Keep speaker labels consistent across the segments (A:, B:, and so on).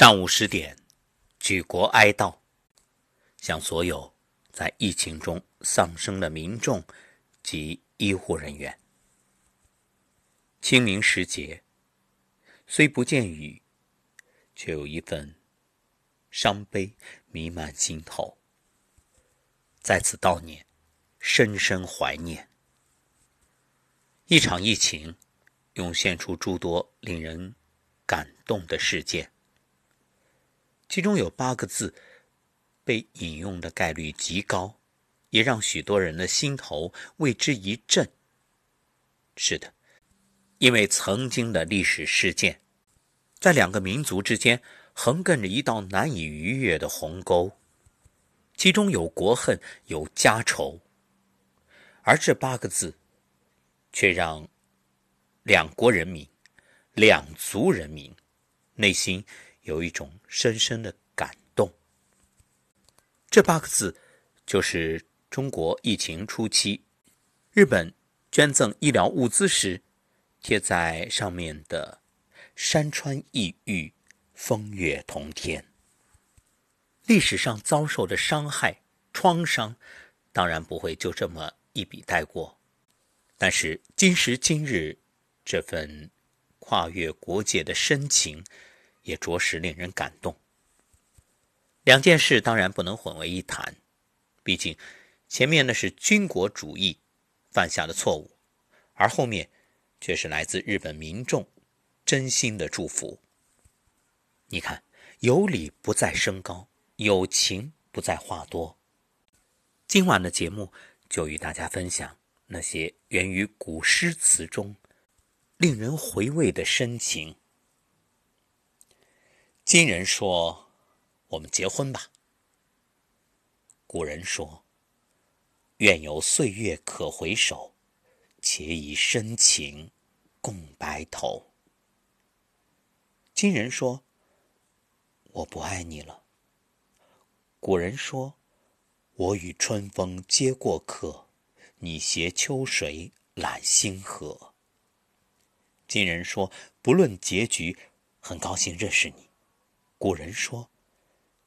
A: 上午十点，举国哀悼，向所有在疫情中丧生的民众及医护人员。清明时节，虽不见雨，却有一份伤悲弥漫心头。在此悼念，深深怀念。一场疫情，涌现出诸多令人感动的事件。其中有八个字被引用的概率极高，也让许多人的心头为之一震。是的，因为曾经的历史事件，在两个民族之间横亘着一道难以逾越的鸿沟，其中有国恨，有家仇，而这八个字，却让两国人民、两族人民内心。有一种深深的感动。这八个字，就是中国疫情初期，日本捐赠医疗物资时贴在上面的“山川异域，风月同天”。历史上遭受的伤害、创伤，当然不会就这么一笔带过。但是今时今日，这份跨越国界的深情。也着实令人感动。两件事当然不能混为一谈，毕竟前面那是军国主义犯下的错误，而后面却是来自日本民众真心的祝福。你看，有理不在声高，有情不在话多。今晚的节目就与大家分享那些源于古诗词中令人回味的深情。今人说：“我们结婚吧。”古人说：“愿有岁月可回首，且以深情共白头。”今人说：“我不爱你了。”古人说：“我与春风皆过客，你携秋水揽星河。”今人说：“不论结局，很高兴认识你。”古人说：“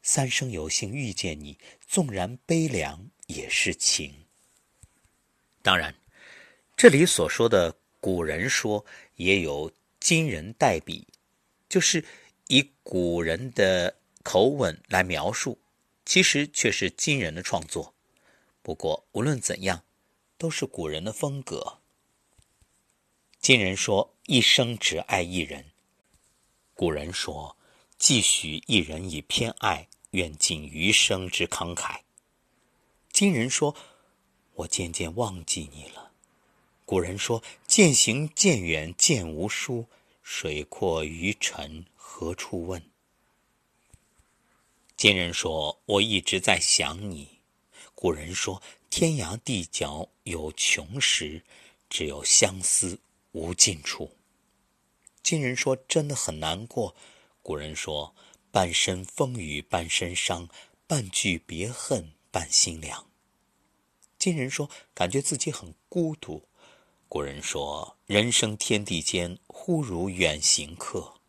A: 三生有幸遇见你，纵然悲凉也是情。”当然，这里所说的“古人说”也有今人代笔，就是以古人的口吻来描述，其实却是今人的创作。不过无论怎样，都是古人的风格。今人说：“一生只爱一人。”古人说。寄许一人以偏爱，愿尽余生之慷慨。今人说：“我渐渐忘记你了。”古人说：“渐行渐远渐无书，水阔鱼沉何处问？”今人说：“我一直在想你。”古人说：“天涯地角有穷时，只有相思无尽处。”今人说：“真的很难过。”古人说：“半生风雨半生伤，半句别恨半心凉。”今人说：“感觉自己很孤独。”古人说：“人生天地间，忽如远行客。”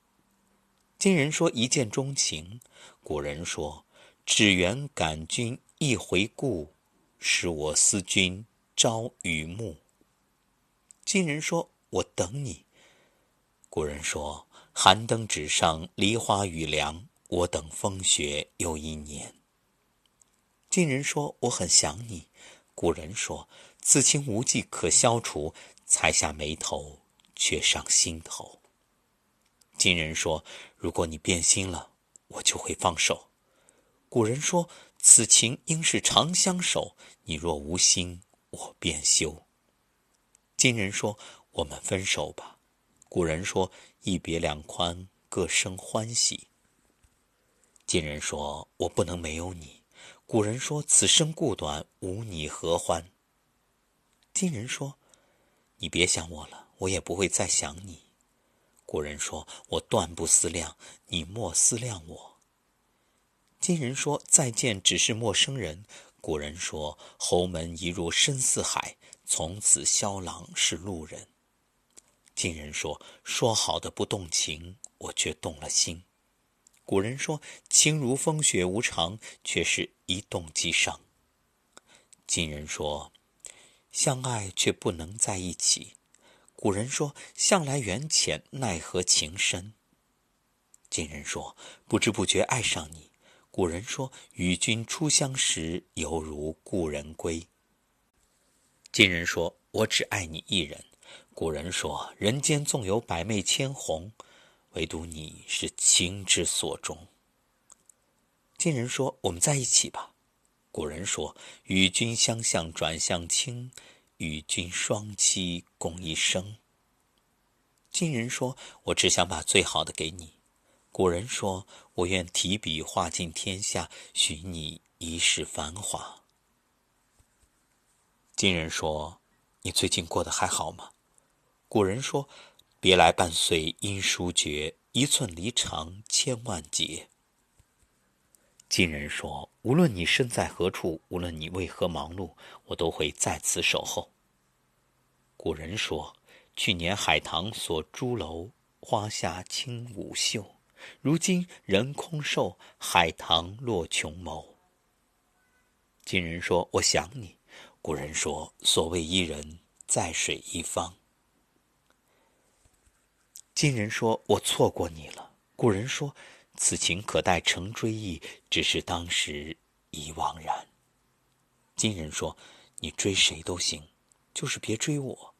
A: 今人说：“一见钟情。”古人说：“只缘感君一回顾，使我思君朝与暮。”今人说：“我等你。”古人说。寒灯纸上，梨花雨凉。我等风雪又一年。今人说我很想你，古人说此情无计可消除，才下眉头，却上心头。今人说如果你变心了，我就会放手。古人说此情应是长相守，你若无心，我便休。今人说我们分手吧。古人说。一别两宽，各生欢喜。今人说我不能没有你，古人说此生故短，无你何欢。今人说你别想我了，我也不会再想你。古人说我断不思量，你莫思量我。今人说再见只是陌生人，古人说侯门一入深似海，从此萧郎是路人。今人说：“说好的不动情，我却动了心。”古人说：“情如风雪无常，却是一动即伤。”今人说：“相爱却不能在一起。”古人说：“向来缘浅，奈何情深。”今人说：“不知不觉爱上你。”古人说：“与君初相识，犹如故人归。”今人说：“我只爱你一人。”古人说：“人间纵有百媚千红，唯独你是情之所钟。”今人说：“我们在一起吧。”古人说：“与君相向转向轻，与君双栖共一生。”今人说：“我只想把最好的给你。”古人说：“我愿提笔画尽天下，许你一世繁华。”今人说：“你最近过得还好吗？”古人说：“别来伴随音书绝，一寸离肠千万结。”今人说：“无论你身在何处，无论你为何忙碌，我都会在此守候。”古人说：“去年海棠锁朱楼，花下轻舞袖。如今人空瘦，海棠落琼眸。”今人说：“我想你。”古人说：“所谓伊人，在水一方。”今人说：“我错过你了。”古人说：“此情可待成追忆，只是当时已惘然。”今人说：“你追谁都行，就是别追我。”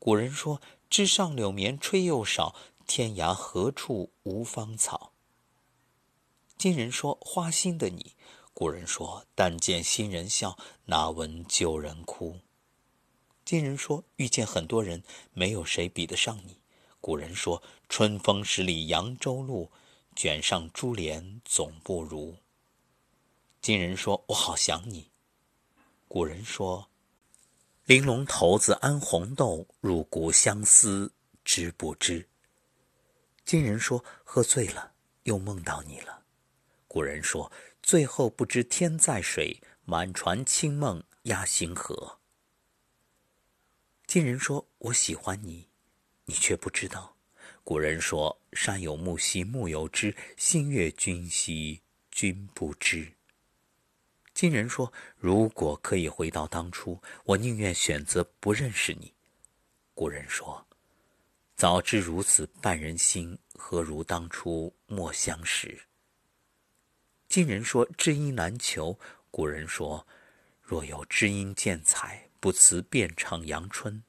A: 古人说：“枝上柳绵吹又少，天涯何处无芳草。”今人说：“花心的你。”古人说：“但见新人笑，哪闻旧人哭。”今人说：“遇见很多人，没有谁比得上你。”古人说：“春风十里扬州路，卷上珠帘总不如。”今人说：“我好想你。”古人说：“玲珑骰子安红豆，入骨相思知不知？”今人说：“喝醉了，又梦到你了。”古人说。最后不知天在水，满船清梦压星河。今人说我喜欢你，你却不知道。古人说山有木兮木有枝，心悦君兮君不知。今人说如果可以回到当初，我宁愿选择不认识你。古人说早知如此绊人心，何如当初莫相识。今人说知音难求，古人说若有知音见采，不辞遍唱阳春。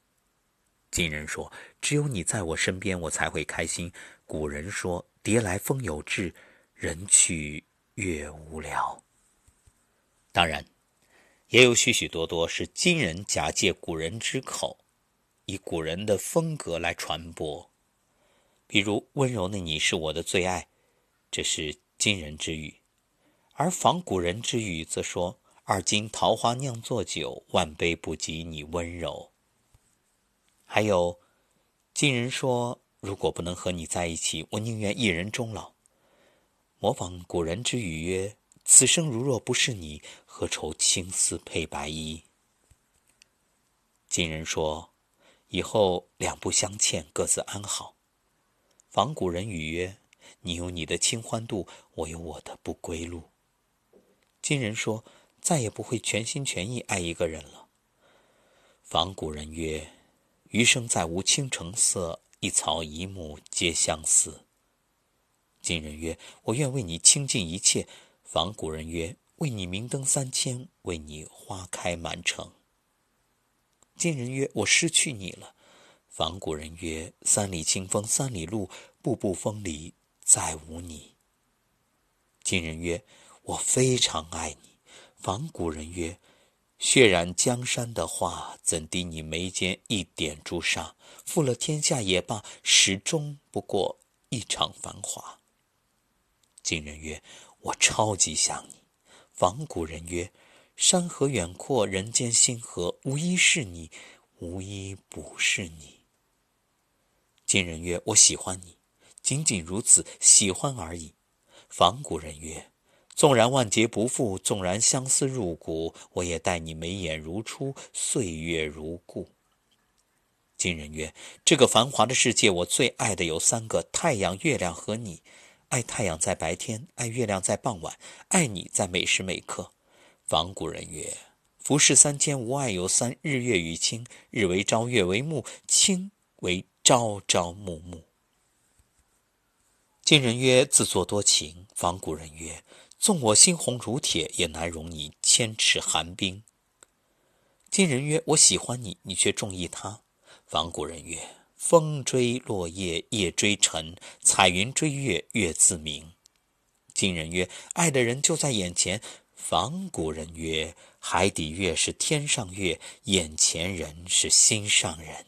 A: 今人说只有你在我身边，我才会开心。古人说蝶来风有志，人去月无聊。当然，也有许许多多是今人假借古人之口，以古人的风格来传播。比如温柔的你是我的最爱，这是今人之语。而仿古人之语，则说：“二斤桃花酿作酒，万杯不及你温柔。”还有，今人说：“如果不能和你在一起，我宁愿一人终老。”模仿古人之语曰：“此生如若不是你，何愁青丝配白衣？”今人说：“以后两不相欠，各自安好。”仿古人语曰：“你有你的清欢度，我有我的不归路。”今人说，再也不会全心全意爱一个人了。仿古人曰：“余生再无倾城色，一草一木皆相思。”今人曰：“我愿为你倾尽一切。”仿古人曰：“为你明灯三千，为你花开满城。”今人曰：“我失去你了。”仿古人曰：“三里清风三里路，步步风里再无你。”今人曰。我非常爱你，仿古人曰：“血染江山的画，怎敌你眉间一点朱砂？负了天下也罢，始终不过一场繁华。”今人曰：“我超级想你。”仿古人曰：“山河远阔，人间星河，无一是你，无一不是你。”今人曰：“我喜欢你，仅仅如此，喜欢而已。”仿古人曰。纵然万劫不复，纵然相思入骨，我也待你眉眼如初，岁月如故。今人曰：“这个繁华的世界，我最爱的有三个：太阳、月亮和你。”爱太阳在白天，爱月亮在傍晚，爱你在每时每刻。仿古人曰：“浮世三千，无爱有三：日月与卿。日为朝，月为暮，卿为朝朝暮暮。”今人曰：“自作多情。”仿古人曰：“纵我心红如铁，也难容你千尺寒冰。”今人曰：“我喜欢你，你却中意他。”仿古人曰：“风追落叶，叶追尘；彩云追月，月自明。”今人曰：“爱的人就在眼前。”仿古人曰：“海底月是天上月，眼前人是心上人。”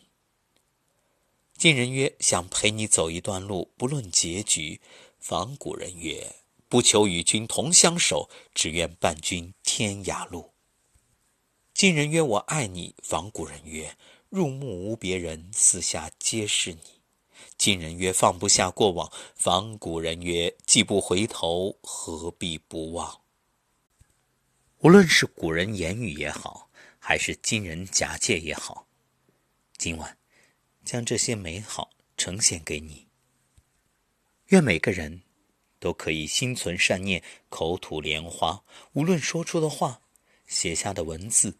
A: 今人曰：“想陪你走一段路，不论结局。”仿古人曰：“不求与君同相守，只愿伴君天涯路。”今人曰：“我爱你。”仿古人曰：“入目无别人，四下皆是你。”今人曰：“放不下过往。”仿古人曰：“既不回头，何必不忘？”无论是古人言语也好，还是今人假借也好，今晚将这些美好呈现给你。愿每个人都可以心存善念，口吐莲花。无论说出的话、写下的文字，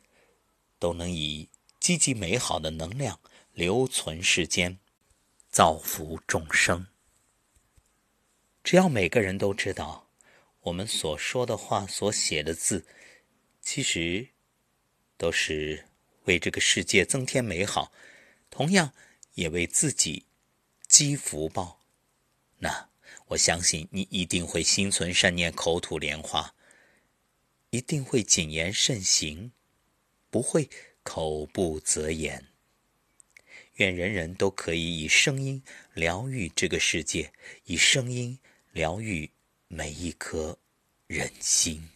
A: 都能以积极美好的能量留存世间，造福众生。只要每个人都知道，我们所说的话、所写的字。其实，都是为这个世界增添美好，同样也为自己积福报。那我相信你一定会心存善念，口吐莲花，一定会谨言慎行，不会口不择言。愿人人都可以以声音疗愈这个世界，以声音疗愈每一颗人心。